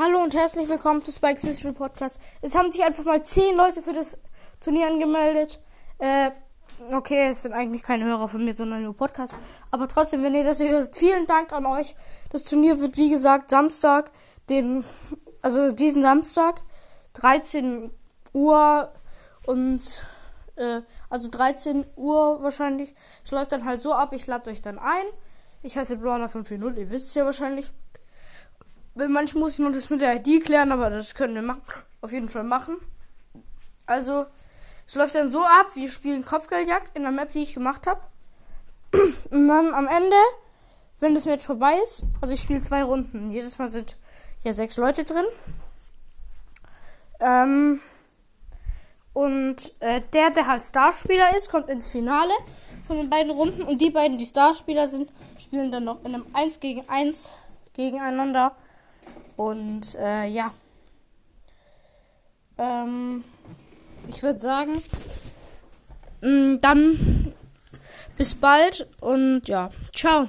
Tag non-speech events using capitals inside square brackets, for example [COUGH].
Hallo und herzlich willkommen zu Spikes Mystery Podcast. Es haben sich einfach mal zehn Leute für das Turnier angemeldet. Äh, okay, es sind eigentlich keine Hörer von mir, sondern nur Podcast. Aber trotzdem, wenn ihr das hört, vielen Dank an euch. Das Turnier wird, wie gesagt, Samstag, den, also diesen Samstag, 13 Uhr und, äh, also 13 Uhr wahrscheinlich. Es läuft dann halt so ab, ich lade euch dann ein. Ich heiße Brawler540, ihr wisst es ja wahrscheinlich. Manchmal muss ich noch das mit der ID klären, aber das können wir machen. Auf jeden Fall machen. Also, es läuft dann so ab, wir spielen Kopfgeldjagd in der Map, die ich gemacht habe. [CLEARS THROAT] Und dann am Ende, wenn das Match vorbei ist, also ich spiele zwei Runden. Jedes Mal sind ja sechs Leute drin. Ähm, und äh, der, der halt Starspieler ist, kommt ins Finale von den beiden Runden. Und die beiden, die Starspieler sind, spielen dann noch in einem 1 gegen 1 gegeneinander. Und äh, ja. Ähm, ich würde sagen, mh, mm, dann bis bald und ja, ciao.